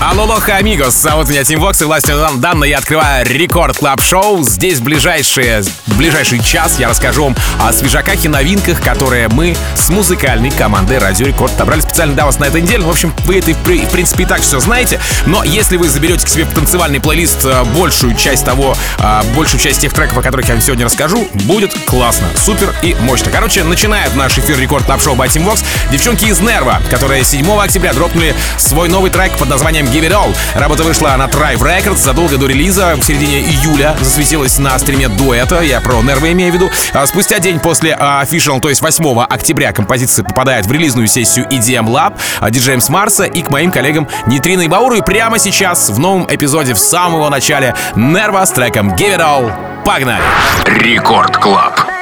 Алло, алоха, amigos, зовут меня Tim Vox, и властью данной я открываю Record Club Show. Здесь ближайшие, ближайший час я расскажу вам о свежаках и новинках, которые мы с музыкальной командой Радио Рекорд отобрали специально для вас на этой неделе. В общем, вы это, в принципе, и так все знаете. Но если вы заберете к себе в плейлист э, большую часть того, э, большую часть тех треков, о которых я вам сегодня расскажу, будет классно, супер и мощно. Короче, начинает наш эфир Record Club Show by Tim Vox девчонки из NERVO, которые 7 октября дропнули свой новый трек под названием Give It All. Работа вышла на Tribe Records задолго до релиза, в середине июля засветилась на стриме дуэта, я про NERVO имею в виду. А спустя день после Official, то есть 8 октября, композиция попадает в релизную сессию EDM Lab, к диджеям с Марса и к моим коллегам Nitrino и Бауру. И прямо сейчас, в новом эпизоде, в самом начале, NERVO с треком Give It All. Погнали! Record Club.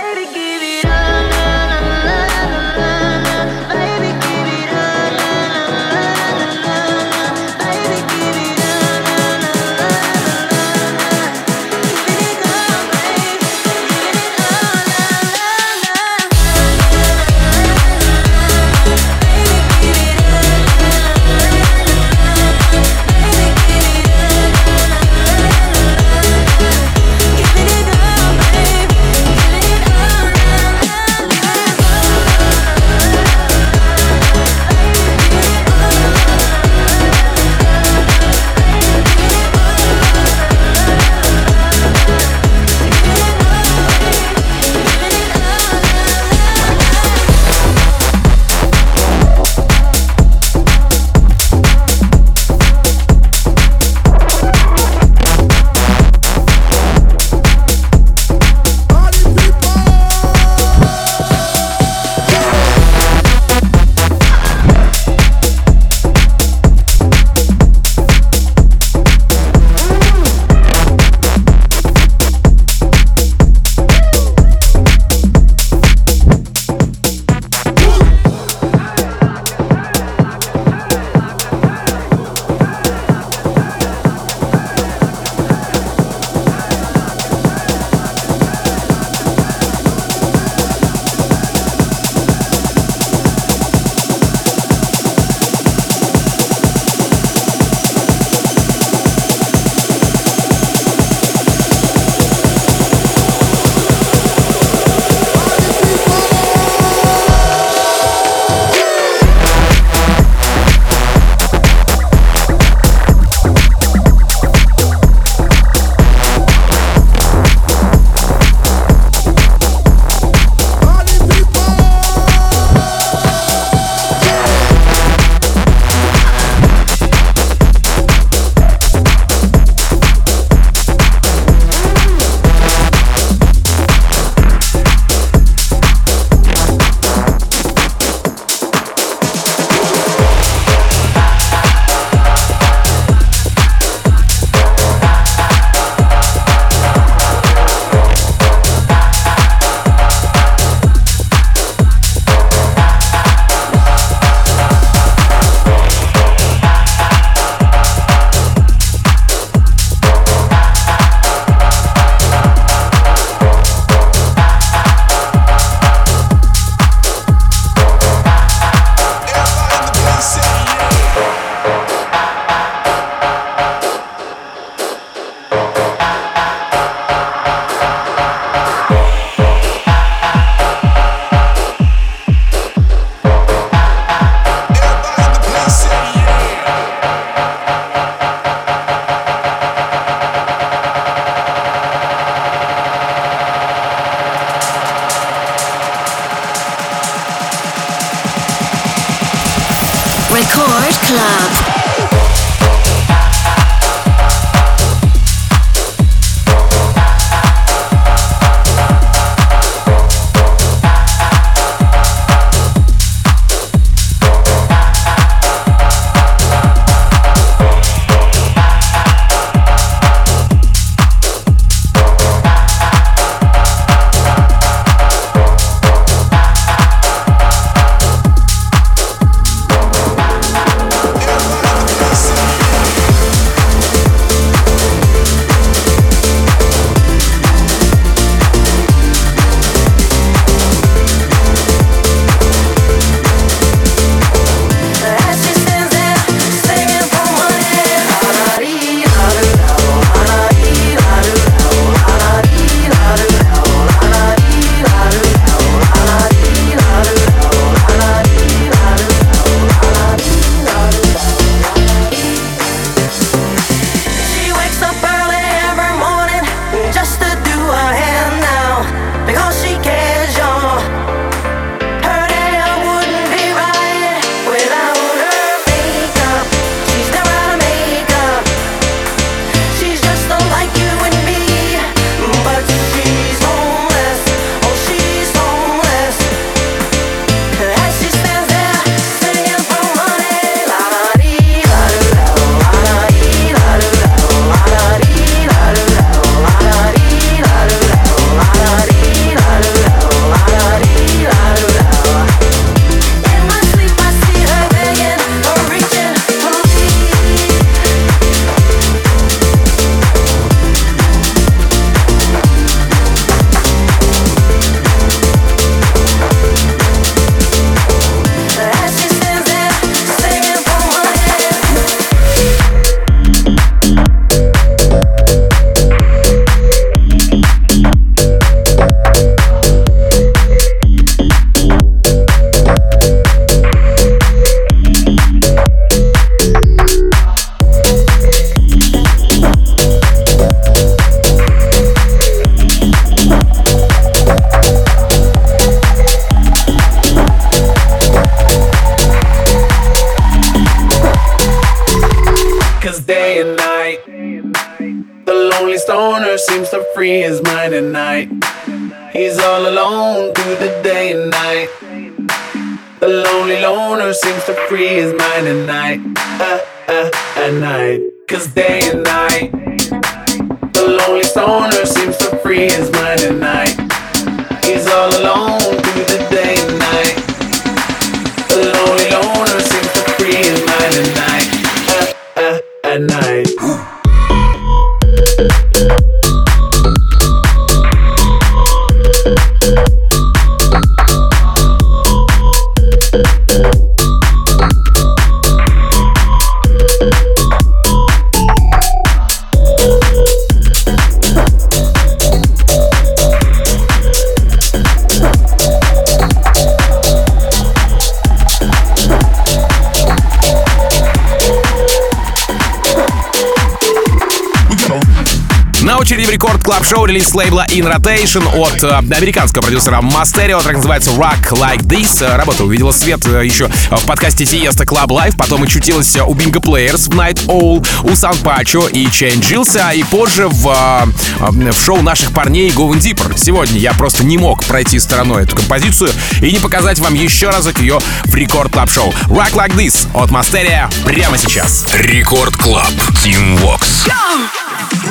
шоу релиз лейбла In Rotation от э, американского продюсера Masteria, Трек называется Rock Like This. Э, работа увидела свет э, еще в подкасте Siesta Club Live, потом очутилась у Bingo Players в Night Owl, у San Pacho и Ченджился, а и позже в, в шоу наших парней Going Deeper. Сегодня я просто не мог пройти стороной эту композицию и не показать вам еще разок ее в Record Club Show. Rock Like This от Masteria прямо сейчас. Record Club. Team Vox. Go!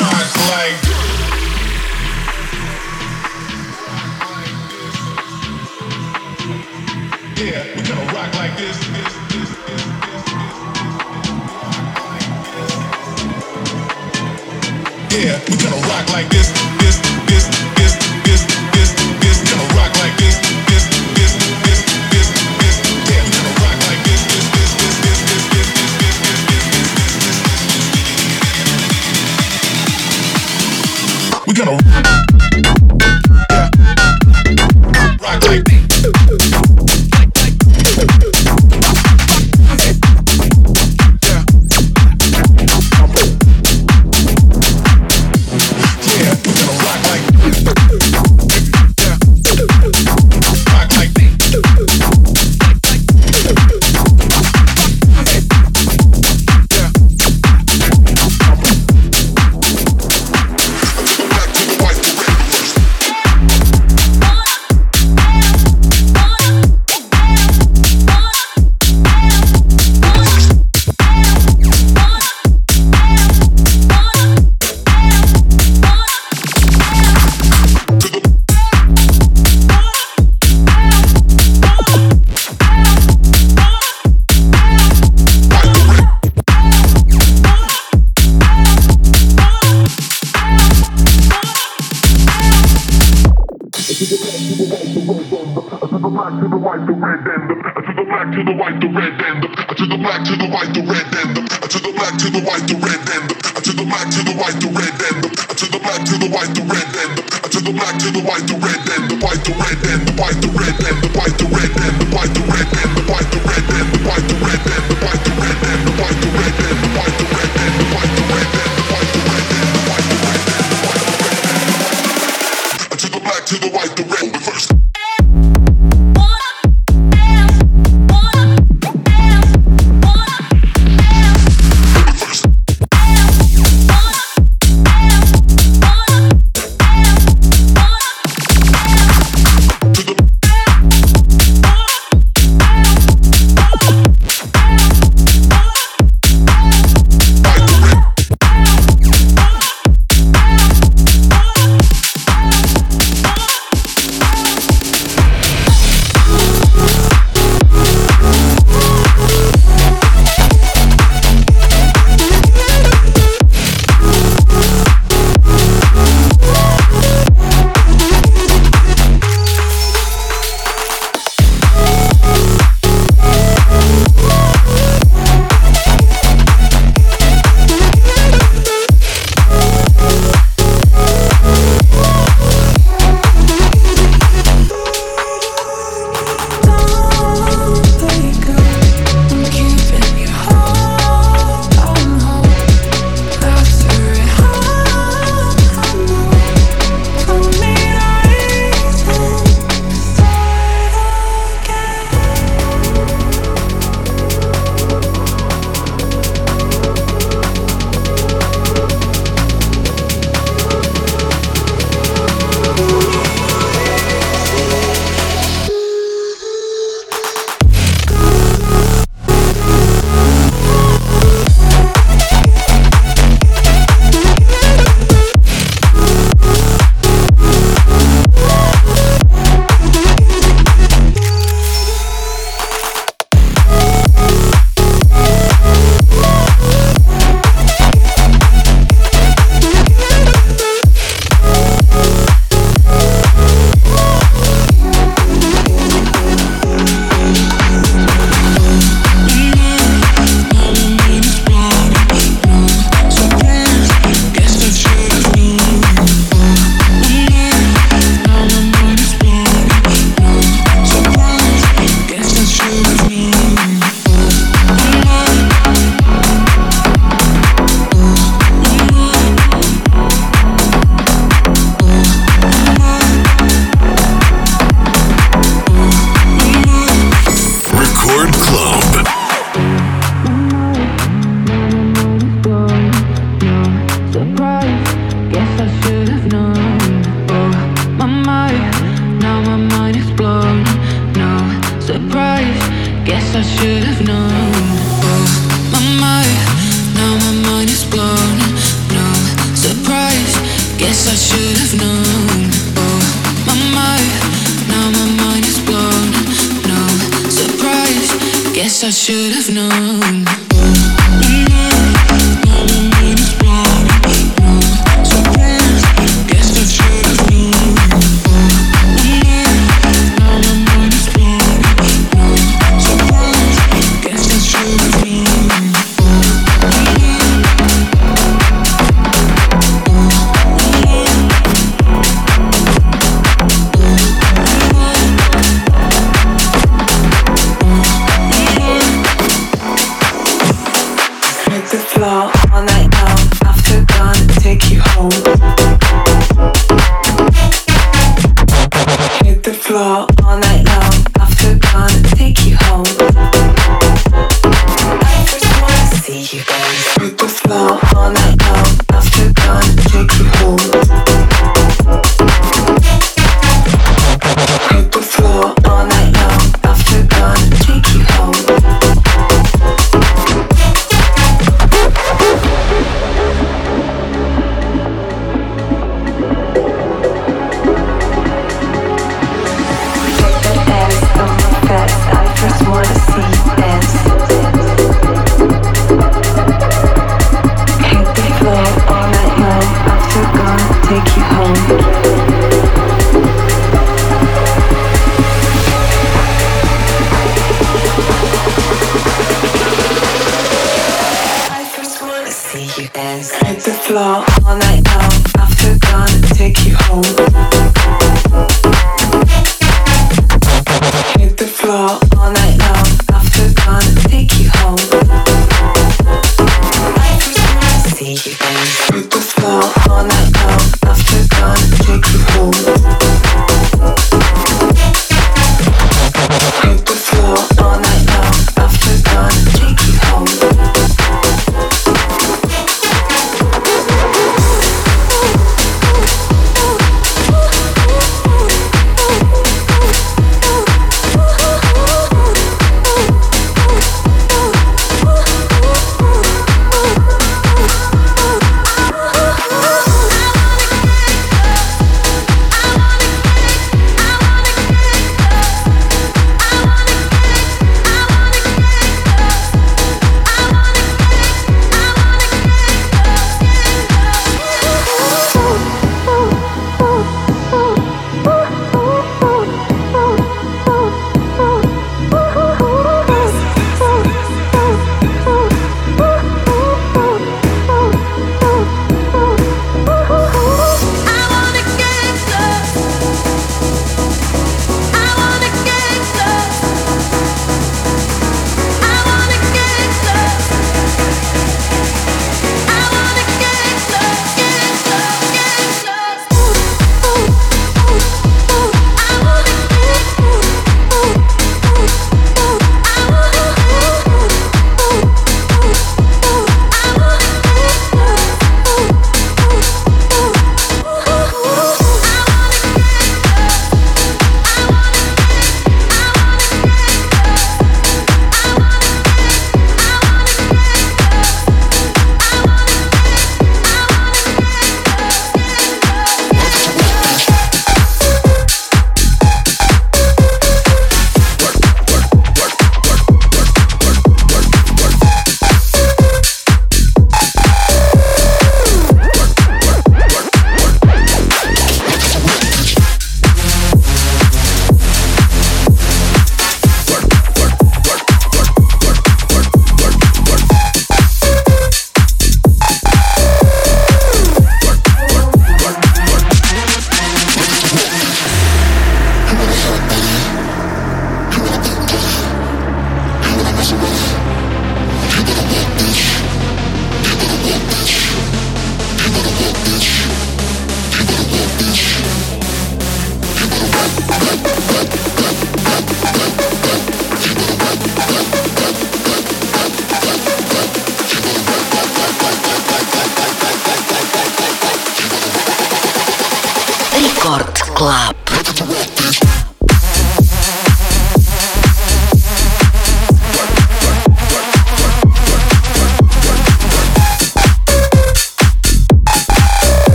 Rock like Yeah, we gonna rock like this.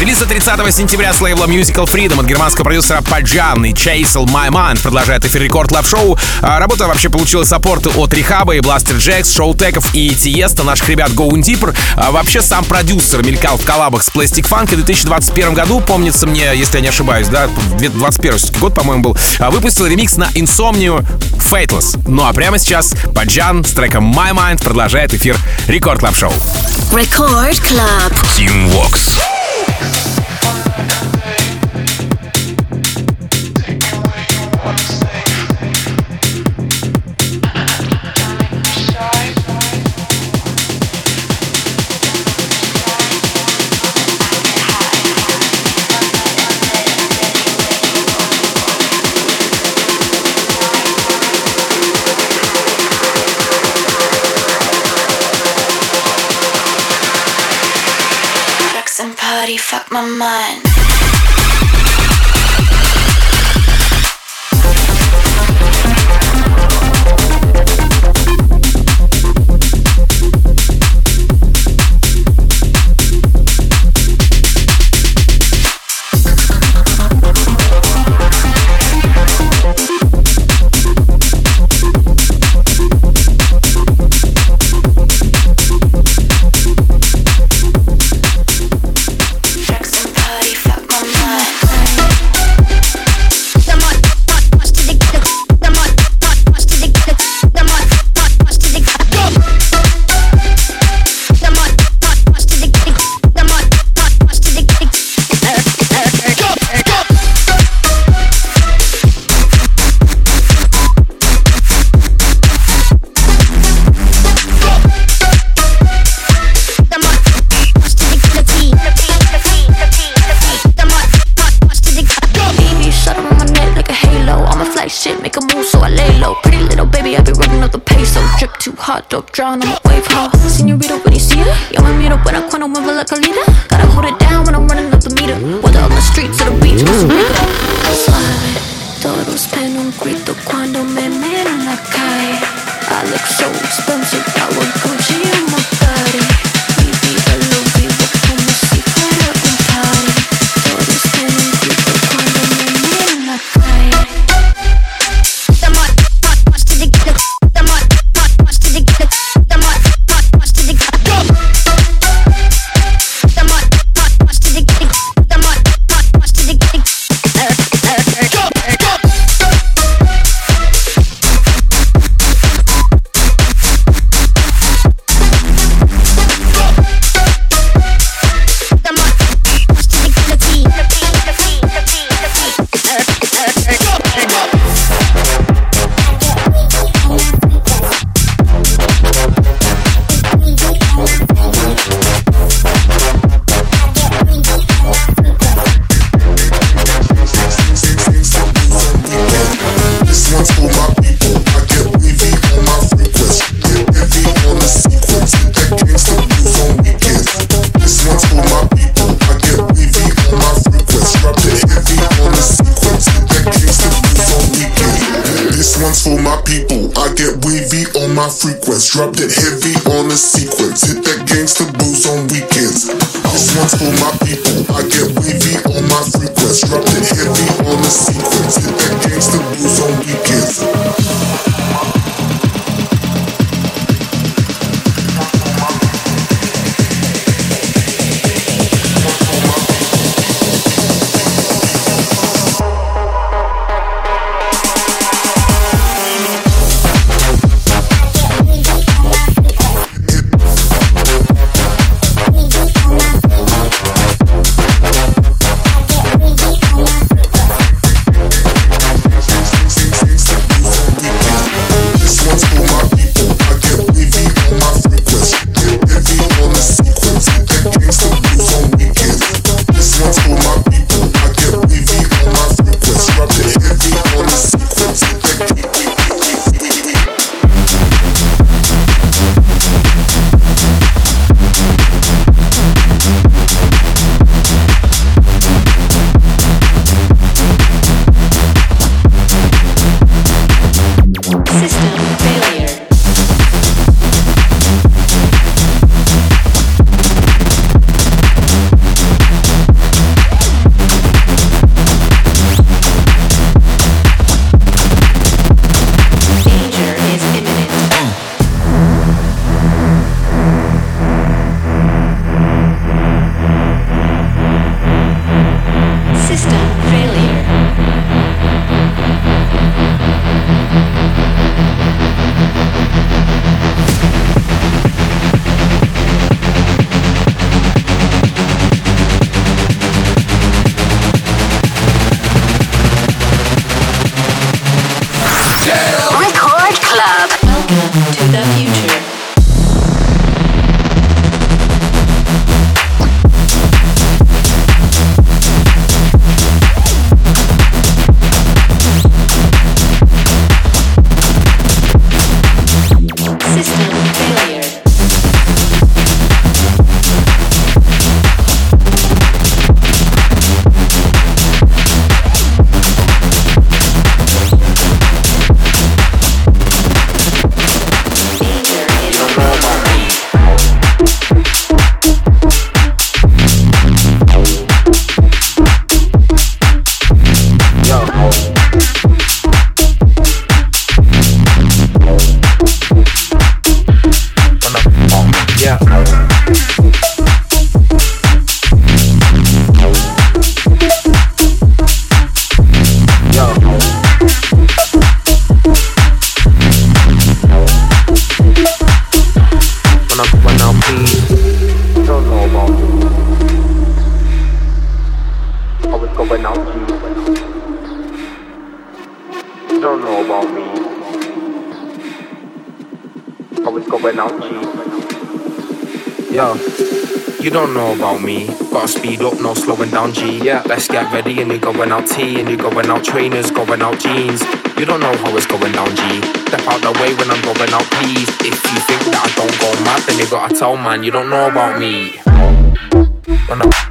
30 сентября с лейбла Musical Freedom от германского продюсера Паджан и Chasel My Mind продолжает эфир рекорд лав шоу. А, работа вообще получила саппорт от Рихаба и Бластер Джекс, Шоу Теков и Тиеста, наших ребят Going Deeper. А, вообще сам продюсер мелькал в коллабах с Plastic Funk в 2021 году, помнится мне, если я не ошибаюсь, да, 2021 год, по-моему, был, а, выпустил ремикс на Insomnia Fateless. Ну а прямо сейчас Паджан с треком My Mind продолжает эфир рекорд лав шоу. Record Club. Team X. fuck my mind. up drowning One's for my people. I get wavy on my frequency. Dropped it Get ready and you're going out T and you're going out trainers, going out jeans. You don't know how it's going down, G. Step out the way when I'm going out, please. If you think that I don't go mad, then you gotta tell man you don't know about me. When I,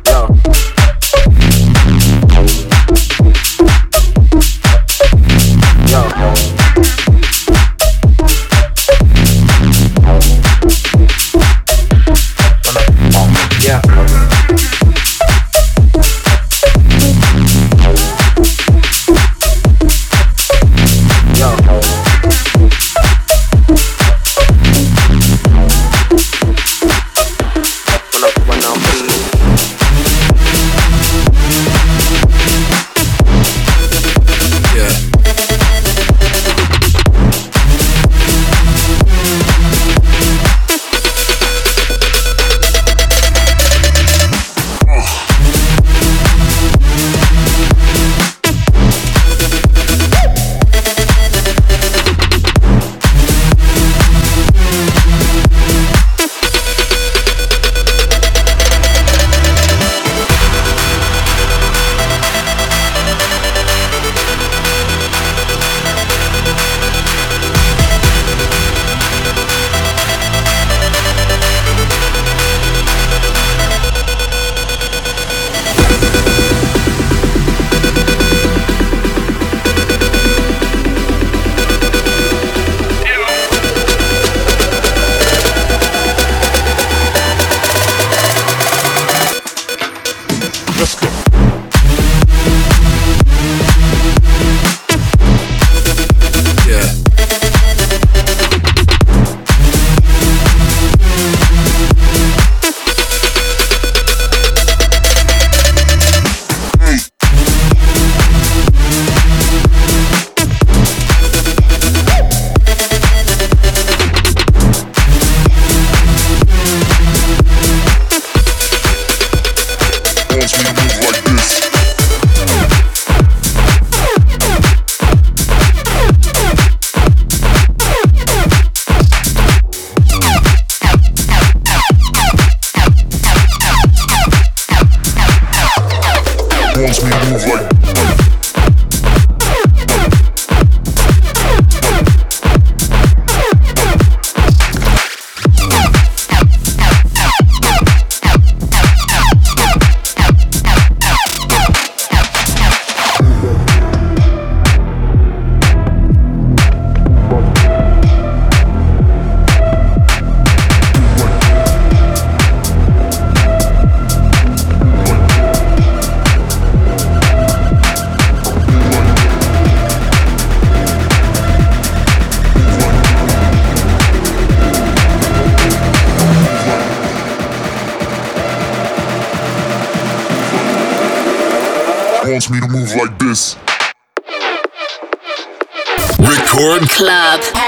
like this. Record Club.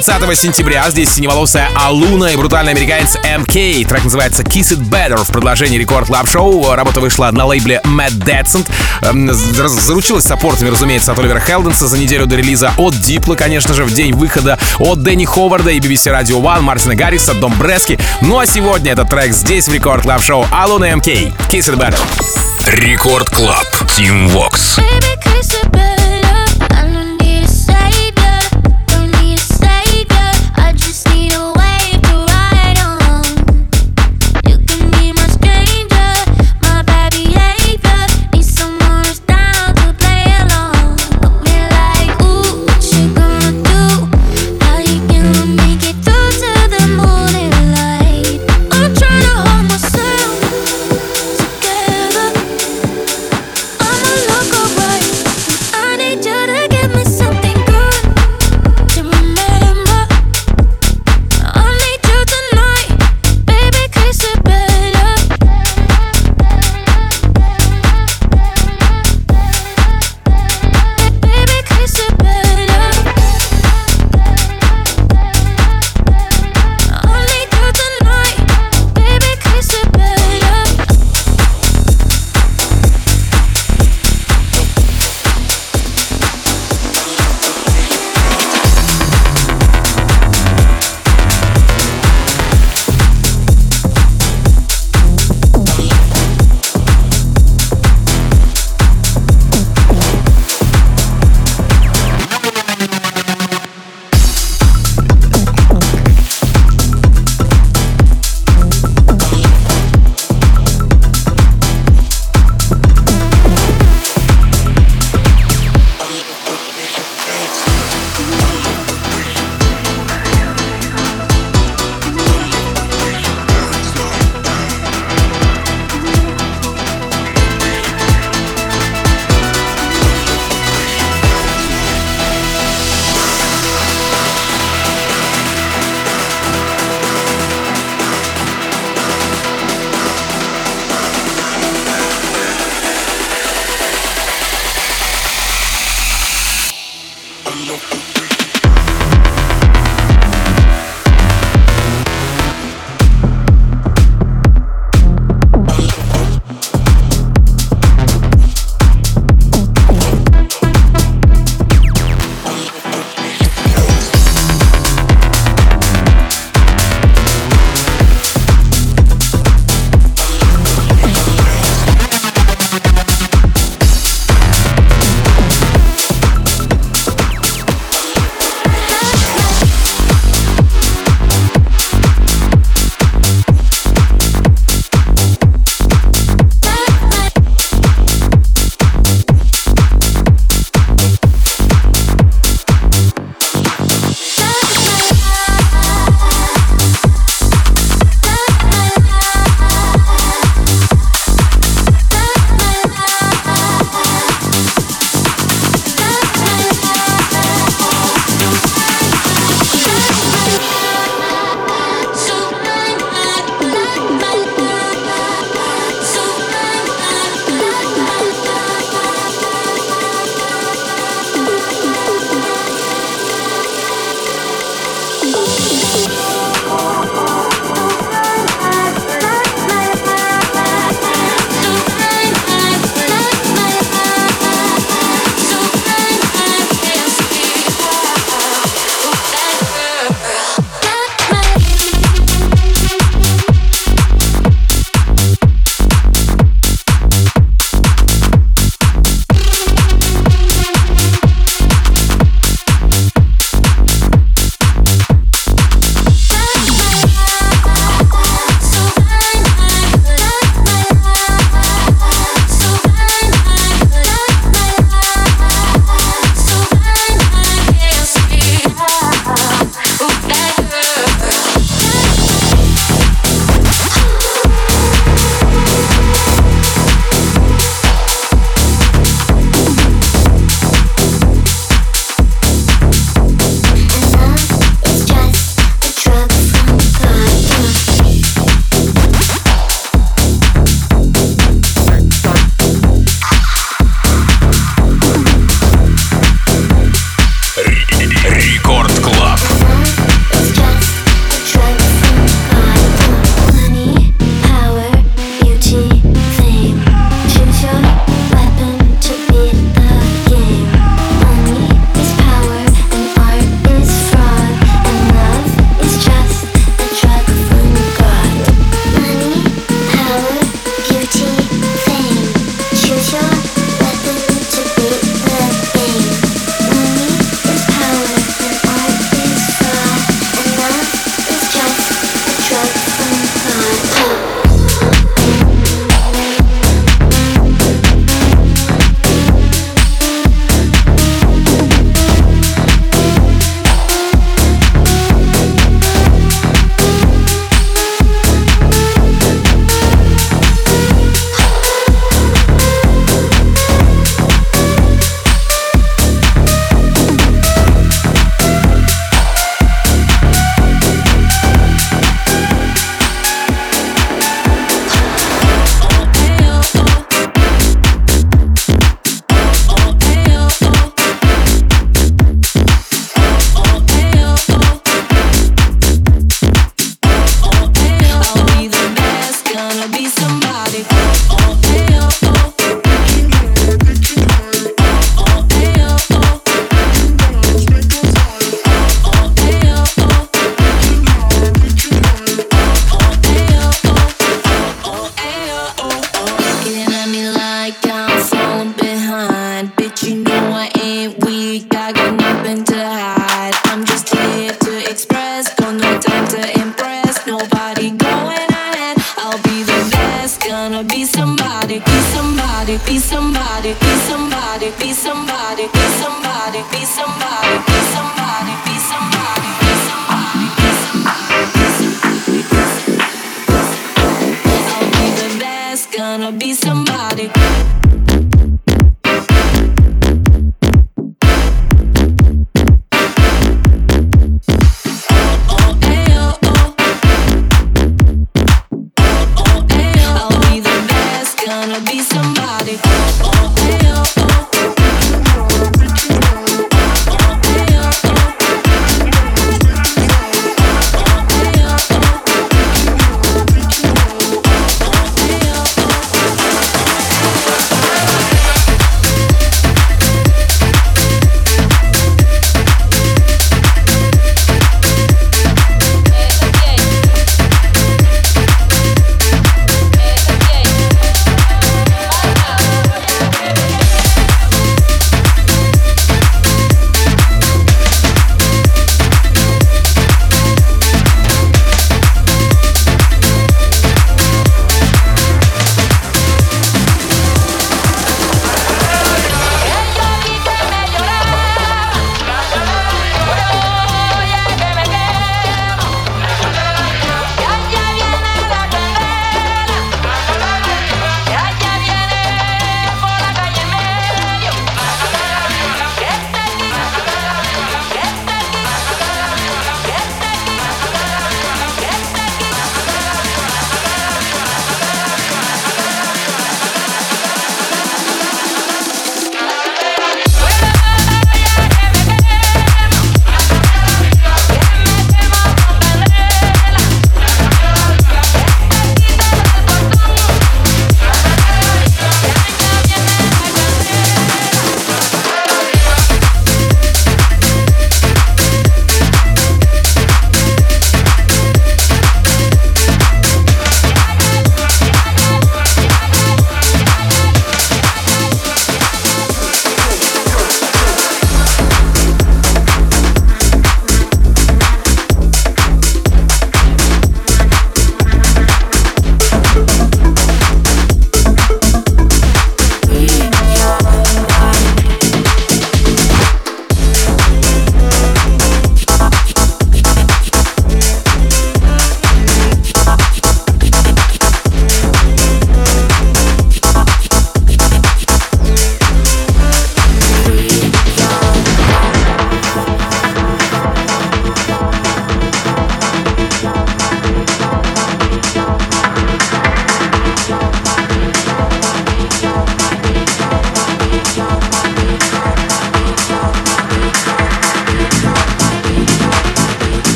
30 сентября. Здесь синеволосая Aluna и брутальный американец MK. Трек называется Kiss It Better в продолжении Record Club Show Работа вышла на лейбле Mad Decent. Эм, заручилась саппортами, разумеется, от Оливера Хелденса за неделю до релиза. От Дипла, конечно же, в день выхода. От Дэнни Ховарда и BBC Radio One, Мартина Гарриса, Dombresky. Ну а сегодня этот трек здесь в Record Club Show Aluna MK. Kiss It Better. Record Club. Tim Vox. Baby,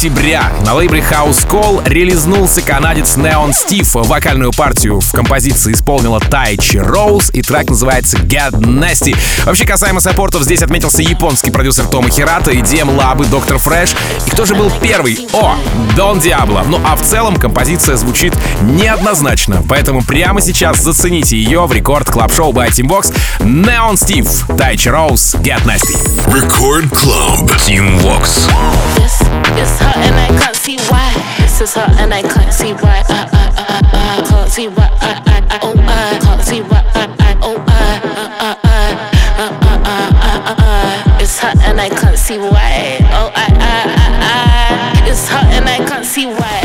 октября на лейбле House Call релизнулся канадец Neon Steve. Вокальную партию в композиции исполнила Тайчи Роуз, и трек называется Get Nasty. Вообще, касаемо саппортов, здесь отметился японский продюсер Тома Хирата, EDM Лабы, Доктор Фрэш. И кто же был первый? О, Дон Диабло. Ну а в целом композиция звучит неоднозначно, поэтому прямо сейчас зацените ее в Record Club Show by Tim Vox Neon Steve, Тайчи Роуз, Get Nasty. Record Club Team Vox. This It's her and I can't see why. This is her and I can't see why. I, I, I, I, can't see why. I, I, oh, I can't see why. I, I, oh, I, I, I, I, I, I, I. It's hot and I can't see why. Oh, I, I, I, I. It's her and I can't see why.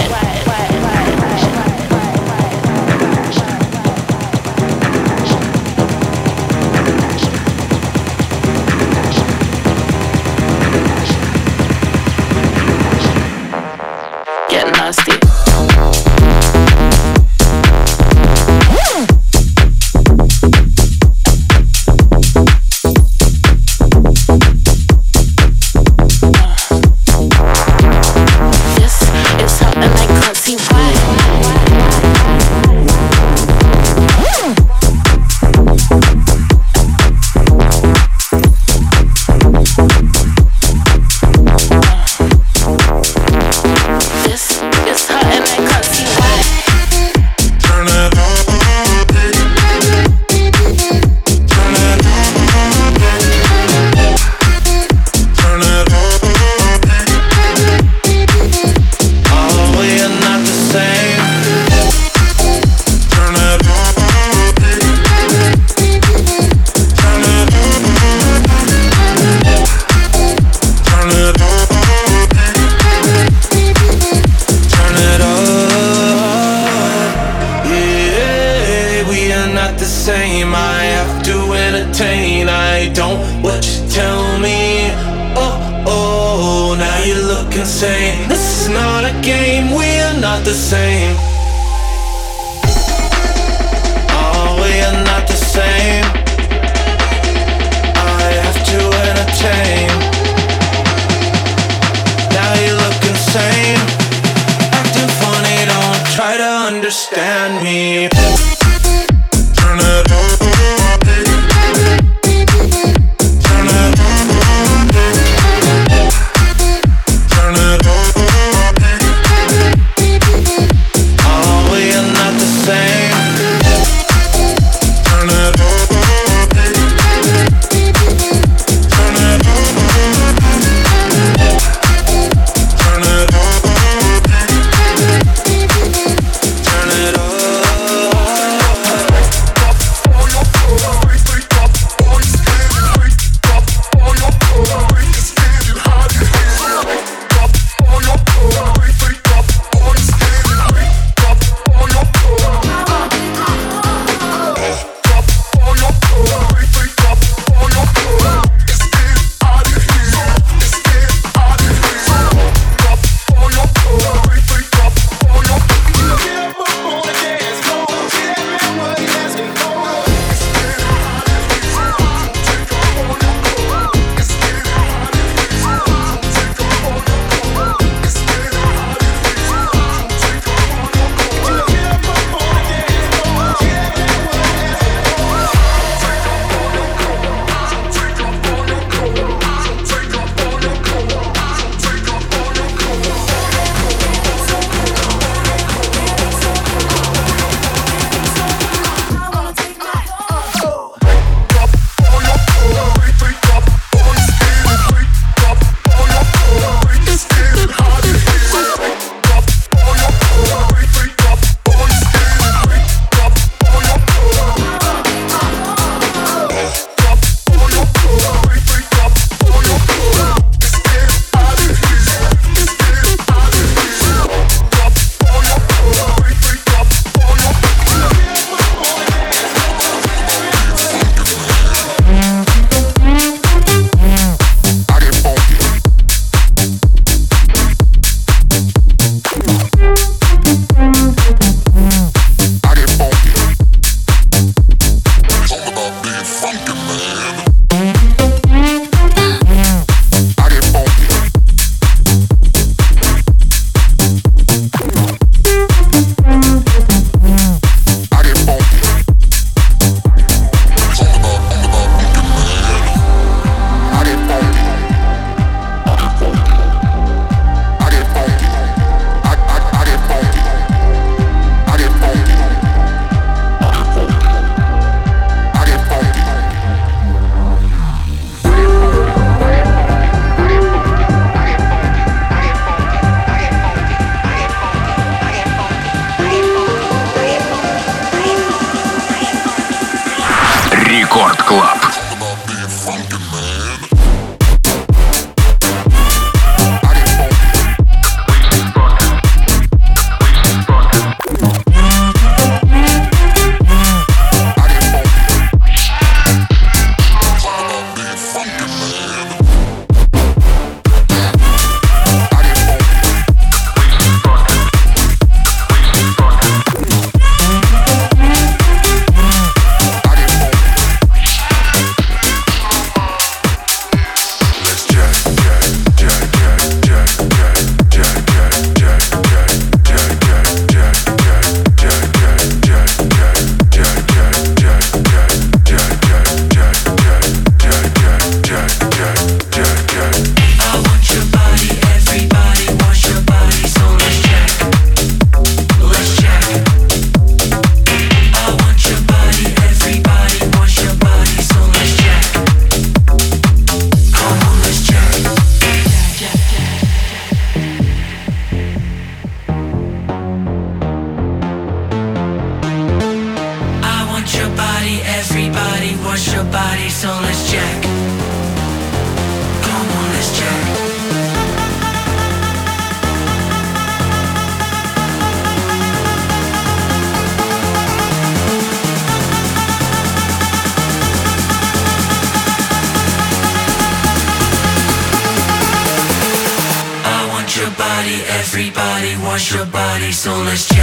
so let's.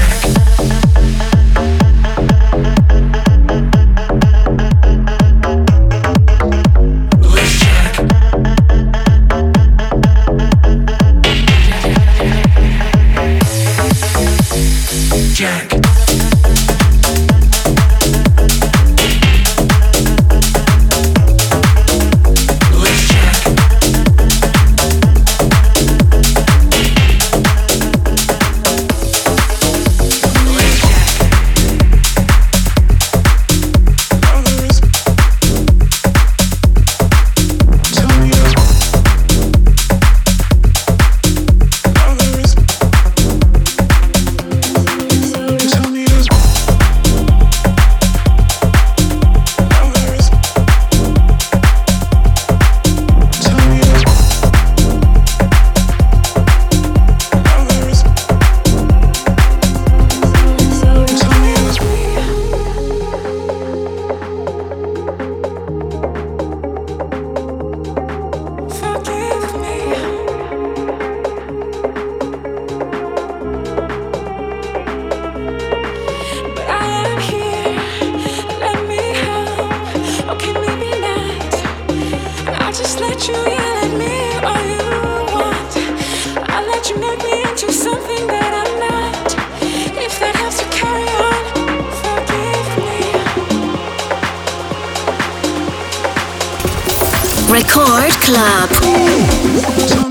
Club.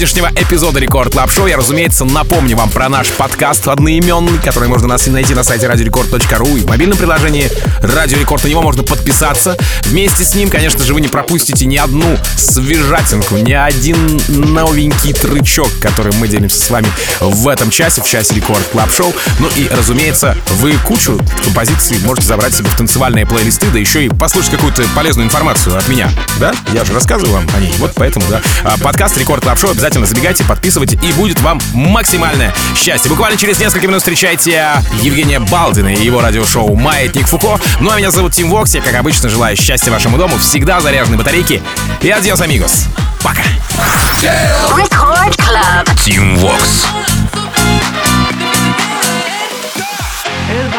Сегодняшнего эпизода Record Club Show я, разумеется, напомню вам про наш подкаст одноименный, который можно найти на сайте радиорекорд.ру и в мобильном приложении Радио Рекорд. На него можно подписаться. Вместе с ним, конечно же, вы не пропустите ни одну свежатинку, ни один новенький трэчок, который мы делимся с вами в этом часе, в часе Record Club Show. Ну и, разумеется, вы кучу композиций можете забрать себе в танцевальные плейлисты, да еще и послушать какую-то полезную информацию от меня. Да? Я же рассказываю вам о ней. Вот поэтому, да. А, подкаст Record Club Show обязательно забегайте, подписывайте, и будет вам максимальное счастье. Буквально через несколько минут встречайте Евгения Балдина и его радиошоу «Маятник Фуко». Ну а меня зовут Tim Vox. Я, как обычно, желаю счастья вашему дому, всегда заряженной батарейки. И adiós, amigos. Пока.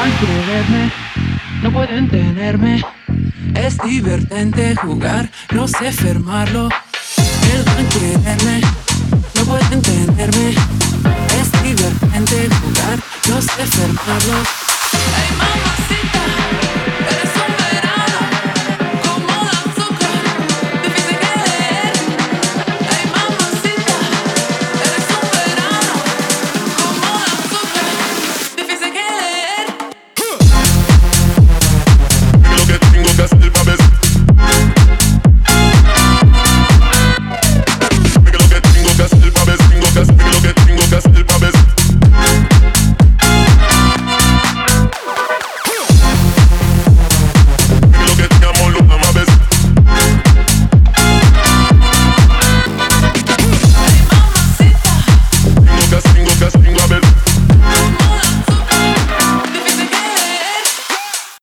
A quererme, no pueden tenerme. Es divertente jugar, no sé fermarlo. Él va a quererme, pueden tenerme. Es divertente jugar, no sé fermarlo.